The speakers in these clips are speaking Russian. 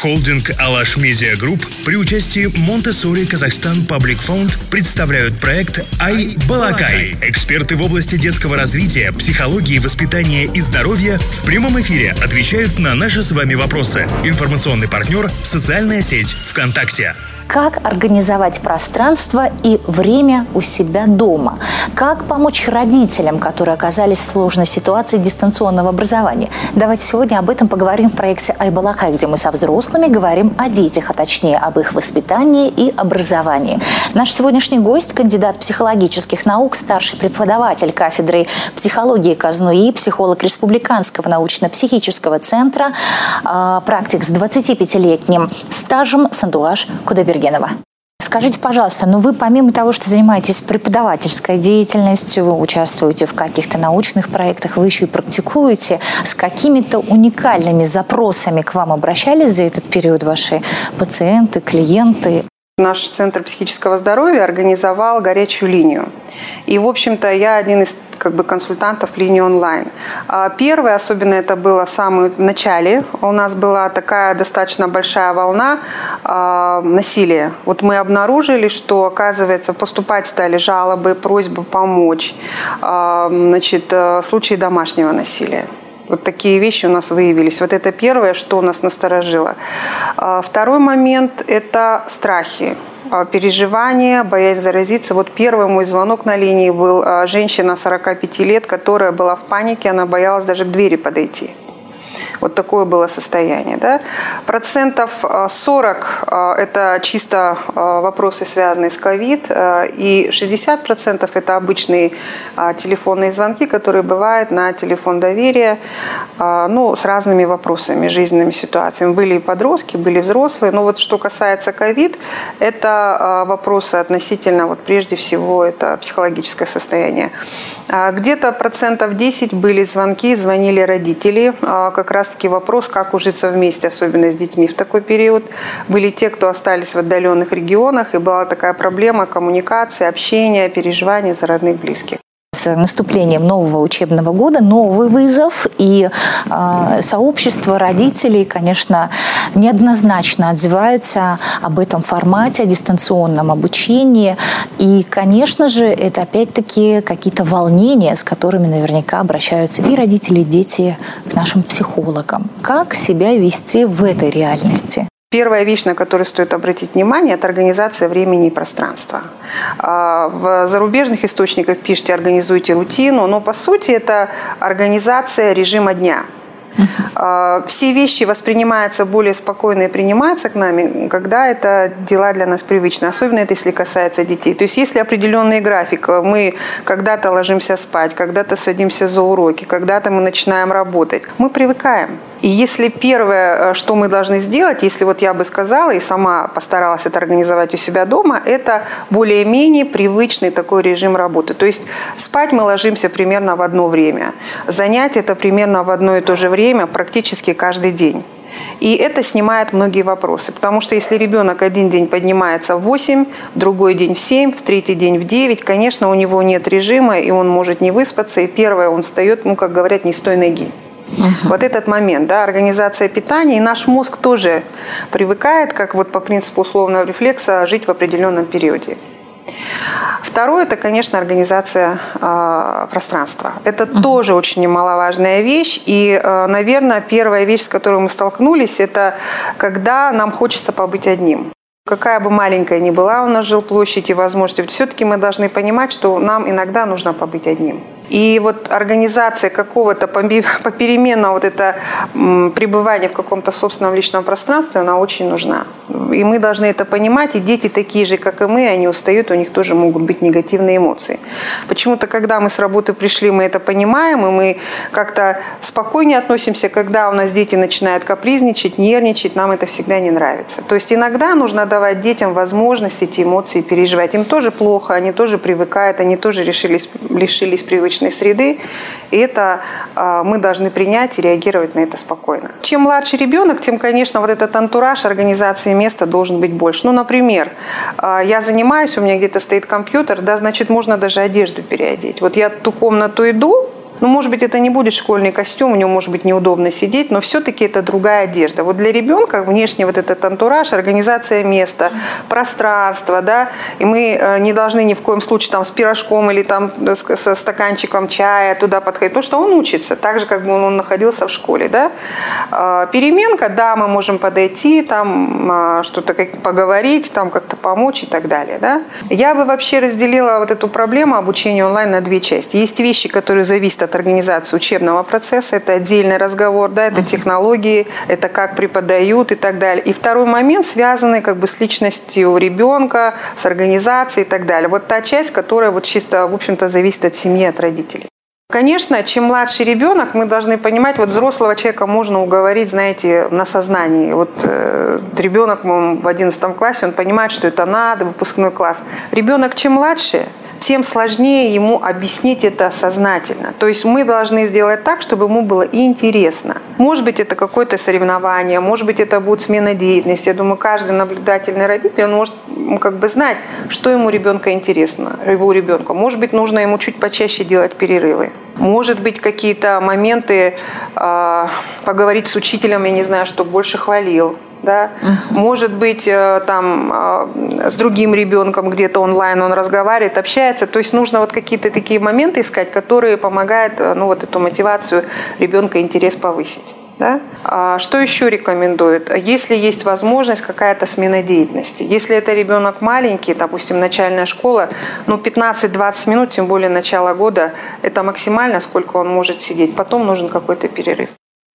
Холдинг «Alash Media Group» при участии Montessori Kazakhstan Public Fund представляют проект «i-balaqai». Эксперты в области детского развития, психологии, воспитания и здоровья в прямом эфире отвечают на наши с вами вопросы. Информационный партнер – социальная сеть ВКонтакте как организовать пространство и время у себя дома, как помочь родителям, которые оказались в сложной ситуации дистанционного образования. Давайте сегодня об этом поговорим в проекте «i-balaqai», где мы со взрослыми говорим о детях, а точнее об их воспитании и образовании. Наш сегодняшний гость – кандидат психологических наук, старший преподаватель кафедры психологии КАЗНУИ, психолог Республиканского научно-психического центра, а, практик с 25-летним стажем Сандуаш Кудабер Сергенова. Скажите, пожалуйста, ну вы помимо того, что занимаетесь преподавательской деятельностью, участвуете в каких-то научных проектах, вы еще и практикуете, с какими-то уникальными запросами к вам обращались за этот период ваши пациенты, клиенты? Наш Центр психического здоровья организовал горячую линию. И, в общем-то, я один из как бы консультантов линии онлайн. А первое, особенно это было в самом начале, у нас была такая достаточно большая волна э, насилия. Вот мы обнаружили, что, оказывается, поступать стали жалобы, просьбы помочь, э, значит, случаи домашнего насилия. Вот такие вещи у нас выявились. Вот это первое, что нас насторожило. А, второй момент – это страхи а, переживания, боязнь заразиться. Вот первый мой звонок на линии был а, женщина 45 лет, которая была в панике, она боялась даже к двери подойти. Вот такое было состояние. Да? Процентов 40 э, – это чисто э, вопросы, связанные с ковид, э, и 60% – это обычные телефонные звонки, которые бывают на телефон доверия, ну, с разными вопросами, жизненными ситуациями. Были и подростки, были взрослые, но вот что касается ковид, это вопросы относительно, вот прежде всего, это психологическое состояние. Где-то процентов 10 были звонки, звонили родители, как раз таки вопрос, как ужиться вместе, особенно с детьми в такой период. Были те, кто остались в отдаленных регионах, и была такая проблема коммуникации, общения, переживания за родных близких с наступлением нового учебного года новый вызов, и э, сообщество родителей, конечно, неоднозначно отзываются об этом формате, о дистанционном обучении. И, конечно же, это опять-таки какие-то волнения, с которыми наверняка обращаются и родители, и дети к нашим психологам. Как себя вести в этой реальности? Первая вещь, на которую стоит обратить внимание, это организация времени и пространства. А, в зарубежных источниках пишите «организуйте рутину», но по сути это организация режима дня – а, все вещи воспринимаются более спокойно и принимаются к нами, когда это дела для нас привычны, особенно это если касается детей. То есть если определенный график, мы когда-то ложимся спать, когда-то садимся за уроки, когда-то мы начинаем работать, мы привыкаем. И если первое, э, что мы должны сделать, если вот я бы сказала и сама постаралась это организовать у себя дома, это более-менее привычный такой режим работы. То есть спать мы ложимся примерно в одно время, занять это примерно в одно и то же время практически каждый день. И это снимает многие вопросы. Потому что если ребенок один день поднимается в 8, другой день в 7, в третий день в 9, конечно, у него нет режима, и он может не выспаться. И первое, он встает, ну, как говорят, не с той ноги. Угу. Вот этот момент, да, организация питания, и наш мозг тоже привыкает, как вот по принципу условного рефлекса, жить в определенном периоде. Второе – это, конечно, организация э, пространства. Это uh тоже очень немаловажная вещь. И, э, наверное, первая вещь, с которой мы столкнулись, это когда нам хочется побыть одним. Какая бы маленькая ни была у нас жилплощадь и возможности, все-таки мы должны понимать, что нам иногда нужно побыть одним. И вот организация какого-то попеременного вот это пребывание в каком-то собственном личном пространстве, она очень нужна. И мы должны это понимать, и дети такие же, как и мы, они устают, у них тоже могут быть негативные эмоции. Почему-то, когда мы с работы пришли, мы это понимаем, и мы как-то спокойнее относимся, когда у нас дети начинают капризничать, нервничать, нам это всегда не нравится. То есть иногда нужно давать детям возможность эти эмоции переживать. Им тоже плохо, они тоже привыкают, они тоже решились, лишились привычных личной среды, и это а, мы должны принять и реагировать на это спокойно. Чем младше ребенок, тем, конечно, вот этот антураж организации места должен быть больше. Ну, например, а, я занимаюсь, у меня где-то стоит компьютер, да, значит, можно даже одежду переодеть. Вот я ту комнату иду, Ну, может быть, это не будет школьный костюм, у него может быть неудобно сидеть, но все-таки это другая одежда. Вот для ребенка внешне вот этот антураж, организация места, пространство, да, и мы э, не должны ни в коем случае там с пирожком или там со стаканчиком чая туда подходить, потому что он учится, так же, как бы он находился в школе, да. А, переменка, да, мы можем подойти, там а, что-то поговорить, там как-то помочь и так далее, да. Я бы вообще разделила вот эту проблему обучения онлайн на две части. Есть вещи, которые зависят организации учебного процесса, это отдельный разговор, да, это технологии, это как преподают и так далее. И второй момент, связанный как бы с личностью ребенка, с организацией и так далее. Вот та часть, которая вот чисто, в общем-то, зависит от семьи, от родителей. Конечно, чем младший ребенок, мы должны понимать, вот взрослого человека можно уговорить, знаете, на сознании. Вот э, ребенок в 11 классе, он понимает, что это надо, выпускной класс. Ребенок чем младше, тем сложнее ему объяснить это сознательно. То есть мы должны сделать так, чтобы ему было интересно. Может быть, это какое-то соревнование, может быть, это будет смена деятельности. Я думаю, каждый наблюдательный родитель, он может как бы знать, что ему ребенка интересно, его ребенку. Может быть, нужно ему чуть почаще делать перерывы. Может быть, какие-то моменты э, поговорить с учителем, я не знаю, что больше хвалил, да, может быть, э, там э, с другим ребенком где-то онлайн он разговаривает, общается, то есть нужно вот какие-то такие моменты искать, которые помогают, э, ну, вот эту мотивацию ребенка, интерес повысить. Да? А что еще рекомендуют? Если есть возможность, какая-то смена деятельности. Если это ребенок маленький, допустим, начальная школа, ну 15-20 минут, тем более начало года, это максимально, сколько он может сидеть. Потом нужен какой-то перерыв.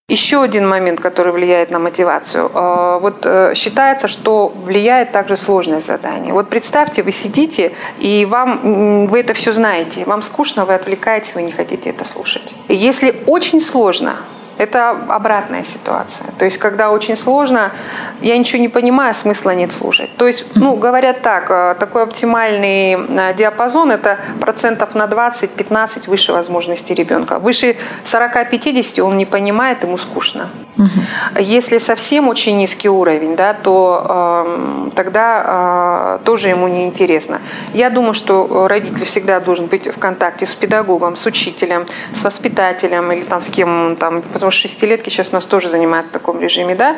Еще один момент, который влияет на мотивацию. Э, вот э, считается, что влияет также сложность задания. Вот представьте, вы сидите, и вам, вы это все знаете, вам скучно, вы отвлекаетесь, вы не хотите это слушать. Если очень сложно, это обратная ситуация. То есть, когда очень сложно, я ничего не понимаю, смысла нет слушать. То есть, ну, говорят так, э, такой оптимальный э, диапазон – это процентов на 20-15 выше возможностей ребенка. Выше 40-50 он не понимает, ему скучно. Угу. Если совсем очень низкий уровень, да, то э, тогда э, тоже ему не интересно. Я думаю, что родитель всегда должен быть в контакте с педагогом, с учителем, с воспитателем или там с кем там, потому что шестилетки сейчас у нас тоже занимают в таком режиме, да,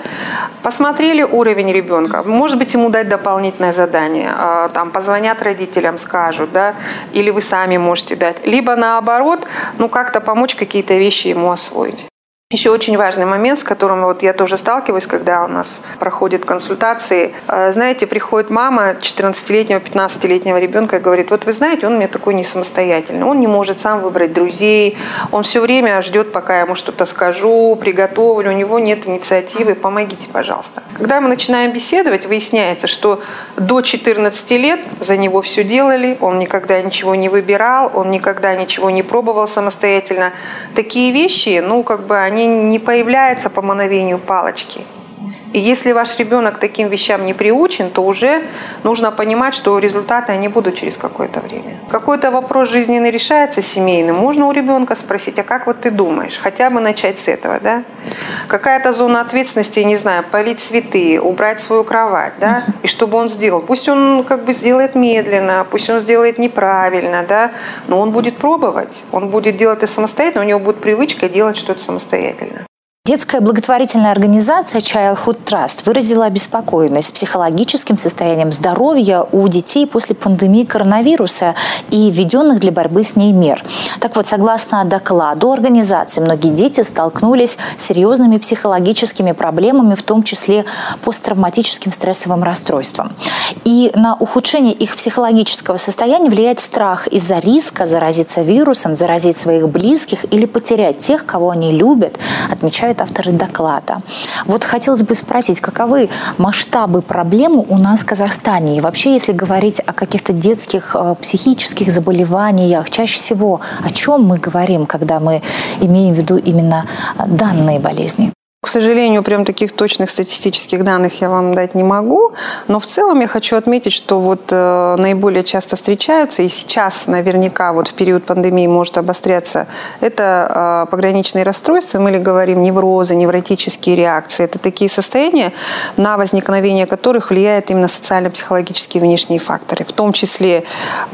посмотрели уровень ребенка, может быть, ему дать дополнительное задание, а, там, позвонят родителям, скажут, да, или вы сами можете дать, либо наоборот, ну, как-то помочь какие-то вещи ему освоить. Еще очень важный момент, с которым вот я тоже сталкиваюсь, когда у нас проходят консультации. Э, знаете, приходит мама 14-летнего, 15-летнего ребенка и говорит, вот вы знаете, он меня такой не самостоятельный, он не может сам выбрать друзей, он все время ждет, пока я ему что-то скажу, приготовлю, у него нет инициативы, помогите, пожалуйста. Когда мы начинаем беседовать, выясняется, что до 14 лет за него все делали, он никогда ничего не выбирал, он никогда ничего не пробовал самостоятельно. Такие вещи, ну, как бы они не появляются по мановению палочки. И если ваш ребенок таким вещам не приучен, то уже нужно понимать, что результаты они будут через какое-то время. Какой-то вопрос жизненный решается семейный, можно у ребенка спросить, а как вот ты думаешь? Хотя бы начать с этого, да? Какая-то зона ответственности, не знаю, полить цветы, убрать свою кровать, да? И чтобы он сделал. Пусть он как бы сделает медленно, пусть он сделает неправильно, да? Но он будет пробовать, он будет делать это самостоятельно, у него будет привычка делать что-то самостоятельно. Детская благотворительная организация Childhood Trust выразила обеспокоенность психологическим состоянием здоровья у детей после пандемии коронавируса и введенных для борьбы с ней мер. Так вот, согласно докладу организации, многие дети столкнулись с серьезными психологическими проблемами, в том числе посттравматическим стрессовым расстройством. И на ухудшение их психологического состояния влияет страх из-за риска заразиться вирусом, заразить своих близких или потерять тех, кого они любят, отмечают отмечают авторы доклада. Вот хотелось бы спросить, каковы масштабы проблемы у нас в Казахстане? И вообще, если говорить о каких-то детских э, психических заболеваниях, чаще всего о чем мы говорим, когда мы имеем в виду именно данные болезни? К сожалению, прям таких точных статистических данных я вам дать не могу, но в целом я хочу отметить, что вот э, наиболее часто встречаются, и сейчас наверняка вот в период пандемии может обостряться, это э, пограничные расстройства, мы ли говорим неврозы, невротические реакции. Это такие состояния, на возникновение которых влияет именно социально-психологические внешние факторы, в том числе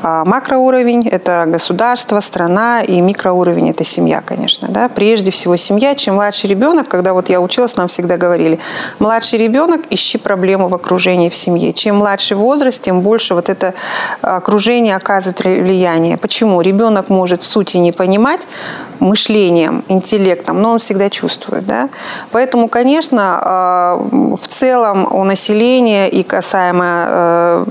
э, макроуровень, это государство, страна, и микроуровень, это семья, конечно. Да? Прежде всего семья, чем младший ребенок, когда вот я училась, нам всегда говорили, младший ребенок, ищи проблему в окружении, в семье. Чем младший возраст, тем больше вот это окружение оказывает влияние. Почему? Ребенок может сути не понимать мышлением, интеллектом, но он всегда чувствует. Да? Поэтому, конечно, э, в целом у населения и касаемо э,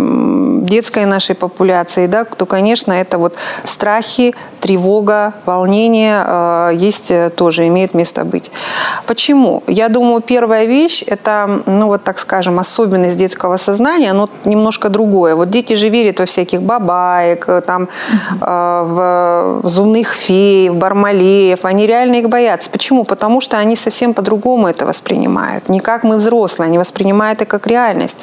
детской нашей популяции, да, то, конечно, это вот страхи, тревога, волнение э, есть тоже, имеет место быть. Почему? Я думаю, первая вещь – это, ну вот так скажем, особенность детского сознания, оно немножко другое. Вот дети же верят во всяких бабаек, там, э, в зубных фей, в бармалеев. Они реально их боятся. Почему? Потому что они совсем по-другому это воспринимают. Не как мы взрослые, они воспринимают это как реальность.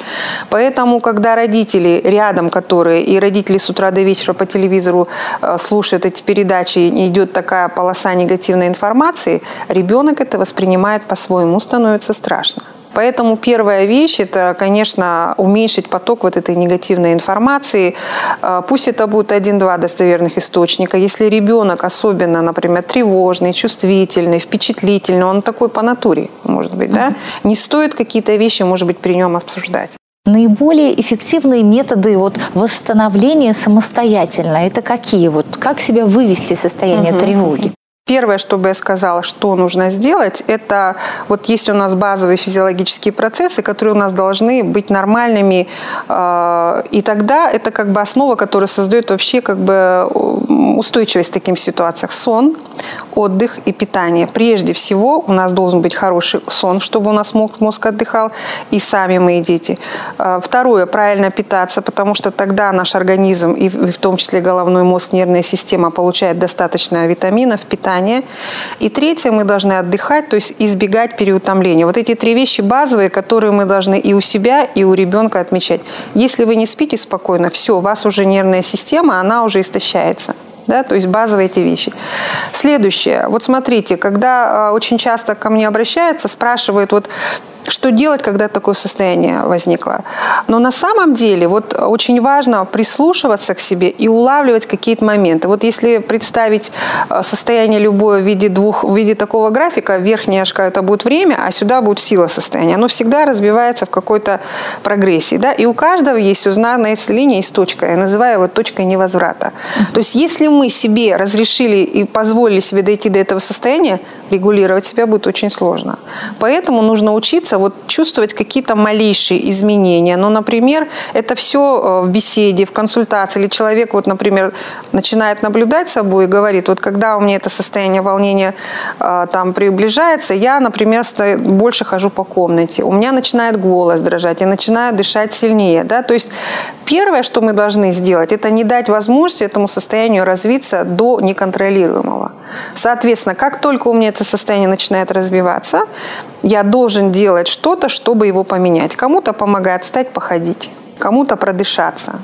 Поэтому, когда родители рядом, которые, и родители с утра до вечера по телевизору э, слушают эти передачи, и идет такая полоса негативной информации, ребенок это воспринимает по-своему по-своему, становится страшно. Поэтому первая вещь – это, конечно, уменьшить поток вот этой негативной информации. А, пусть это будет один-два достоверных источника. Если ребенок особенно, например, тревожный, чувствительный, впечатлительный, он такой по натуре, может быть, да, не стоит какие-то вещи, может быть, при нем обсуждать. Наиболее эффективные методы вот восстановления самостоятельно – это какие? Вот как себя вывести из состояния угу. тревоги? Первое, что бы я сказала, что нужно сделать, это вот есть у нас базовые физиологические процессы, которые у нас должны быть нормальными, э, и тогда это как бы основа, которая создает вообще как бы устойчивость в таких ситуациях. Сон, отдых и питание. Прежде всего у нас должен быть хороший сон, чтобы у нас мозг отдыхал, и сами мы, и дети. Э, второе, правильно питаться, потому что тогда наш организм, и в том числе головной мозг, нервная система получает достаточно витаминов, питания, питания. И третье, мы должны отдыхать, то есть избегать переутомления. Вот эти три вещи базовые, которые мы должны и у себя, и у ребенка отмечать. Если вы не спите спокойно, все, у вас уже нервная система, она уже истощается. Да, то есть базовые эти вещи. Следующее. Вот смотрите, когда э, очень часто ко мне обращаются, спрашивают, вот что делать, когда такое состояние возникло. Но на самом деле вот очень важно прислушиваться к себе и улавливать какие-то моменты. Вот если представить э, состояние любое в виде двух, в виде такого графика, верхняя шкала это будет время, а сюда будет сила состояния. Оно всегда разбивается в какой-то прогрессии. Да? И у каждого есть узнанная линия с точкой. Я называю его точкой невозврата. То есть если мы себе разрешили и позволили себе дойти до этого состояния, регулировать себя будет очень сложно. Поэтому нужно учиться вот чувствовать какие-то малейшие изменения. Ну, например, это все э, в беседе, в консультации. Или человек, вот, например, начинает наблюдать собой и говорит, вот когда у меня это состояние волнения э, там приближается, я, например, больше хожу по комнате, у меня начинает голос дрожать, я начинаю дышать сильнее. Да? То есть первое, что мы должны сделать, это не дать возможности этому состоянию развиться до неконтролируемого. Соответственно, как только у меня это состояние начинает развиваться, я должен делать что-то, чтобы его поменять. Кому-то помогает встать, походить кому-то продышаться,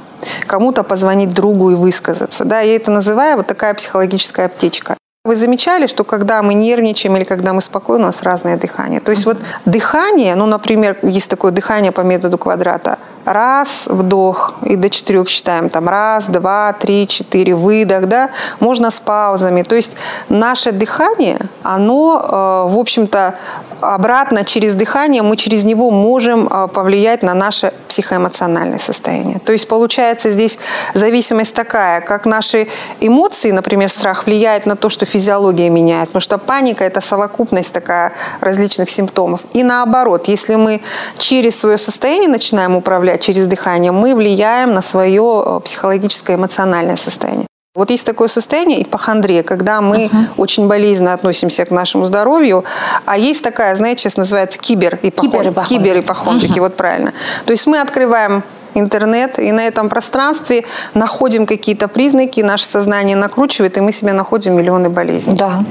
кому-то позвонить другу и высказаться. Да, я это называю вот такая психологическая аптечка. Вы замечали, что когда мы нервничаем или когда мы спокойны, у нас разное дыхание. То есть вот дыхание, ну, например, есть такое дыхание по методу квадрата. Раз, вдох, и до четырех считаем. Там раз, два, три, четыре, выдох, да. Можно с паузами. То есть наше дыхание, оно, э, в общем-то, обратно через дыхание, мы через него можем э, повлиять на наше психоэмоциональное состояние. То есть получается здесь зависимость такая, как наши эмоции, например, страх влияет на то, что физиология меняет, потому что паника – это совокупность такая различных симптомов. И наоборот, если мы через свое состояние начинаем управлять, через дыхание, мы влияем на свое э, психологическое эмоциональное состояние. Вот есть такое состояние ипохондрия, когда мы uh-huh. очень болезненно относимся к нашему здоровью, а есть такая, знаете, сейчас называется кибер-ипохондрики. Кибер-ипохондрики, uh-huh. вот правильно. То есть мы открываем интернет, и на этом пространстве находим какие-то признаки, наше сознание накручивает, и мы себе находим миллионы болезней. Да.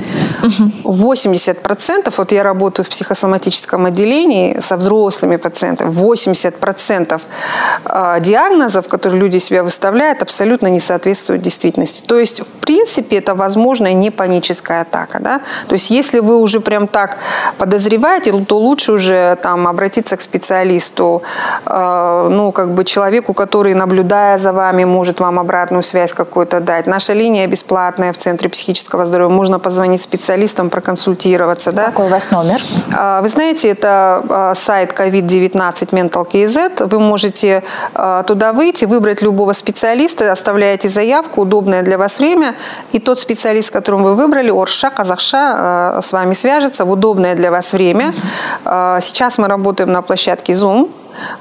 80%, вот я работаю в психосоматическом отделении со взрослыми пациентами, 80% а, диагнозов, которые люди себя выставляют, абсолютно не соответствуют действительности. То есть, в принципе, это возможная не паническая атака. Да? То есть, если вы уже прям так подозреваете, то лучше уже там обратиться к специалисту, э, ну, как бы человеку, который, наблюдая за вами, может вам обратную связь какую-то дать. Наша линия бесплатная в Центре психического здоровья. Можно позвонить специалистам, проконсультироваться. Да? Какой у вас номер? Э, вы знаете, это э, сайт COVID-19 Mental KZ. Вы можете э, туда выйти, выбрать любого специалиста, оставляете заявку, удобное для вас время, и тот специалист, которым вы выбрали, Орша, Казахша, с вами свяжется в удобное для вас время. Сейчас мы работаем на площадке Zoom.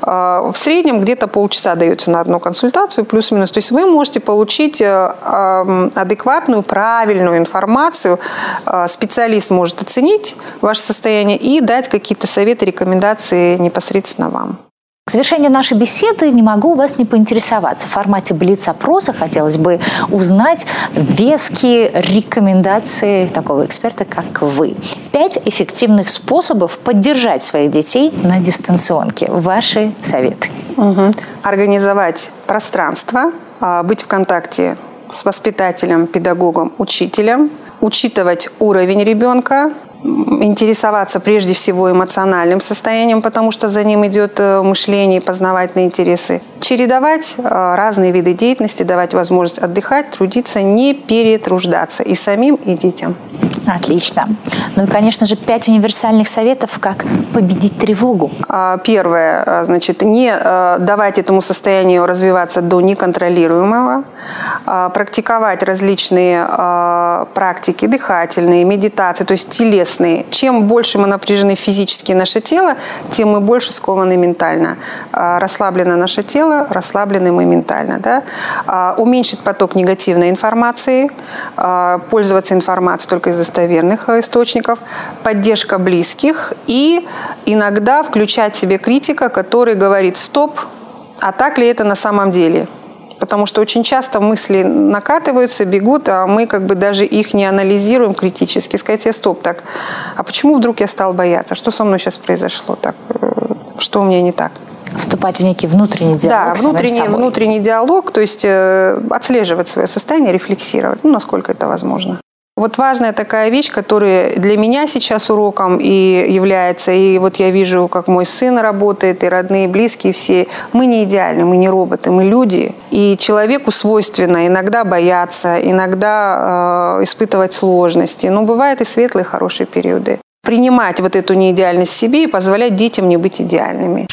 В среднем где-то полчаса дается на одну консультацию, плюс-минус. То есть вы можете получить адекватную, правильную информацию. Специалист может оценить ваше состояние и дать какие-то советы, рекомендации непосредственно вам. К завершению нашей беседы не могу у вас не поинтересоваться. В формате Блиц-опроса хотелось бы узнать веские рекомендации такого эксперта, как вы. Пять эффективных способов поддержать своих детей на дистанционке. Ваши советы. Угу. Организовать пространство, а, быть в контакте с воспитателем, педагогом, учителем, учитывать уровень ребенка, интересоваться прежде всего эмоциональным состоянием, потому что за ним идет э, мышление, познавательные интересы. Чередовать э, разные виды деятельности, давать возможность отдыхать, трудиться, не перетруждаться и самим, и детям. Отлично. Ну и, конечно же, пять универсальных советов, как победить тревогу. А, первое, э, значит, не давать этому состоянию развиваться до неконтролируемого, а, практиковать различные практики дыхательные, медитации, то есть телесные. Чем больше мы напряжены физически наше тело, тем мы больше скованы ментально. А, расслаблено наше тело, расслаблены мы ментально. Да? А, уменьшить поток негативной информации, а, пользоваться информацией только из достоверных э, источников, поддержка близких и иногда включать себе критика, который говорит «стоп», а так ли это на самом деле? потому что очень часто мысли накатываются, бегут, а мы как бы даже их не анализируем критически. Сказать себе, стоп, так, а почему вдруг я стал бояться? Что со мной сейчас произошло? Так, э, что у меня не так? Вступать в некий внутренний диалог. Да, внутренний, внутренний диалог, то есть э, отслеживать свое состояние, рефлексировать, ну, насколько это возможно. Вот важная такая вещь, которая для меня сейчас уроком и является, и вот я вижу, как мой сын работает, и родные, близкие все. Мы не идеальны, мы не роботы, мы люди. И человеку свойственно иногда бояться, иногда э, испытывать сложности. Но бывают и светлые, хорошие периоды. Принимать вот эту неидеальность в себе и позволять детям не быть идеальными.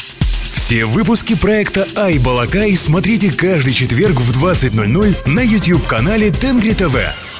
Все выпуски проекта «Ай Балакай» смотрите каждый четверг в 20.00 на YouTube-канале Тенгри ТВ.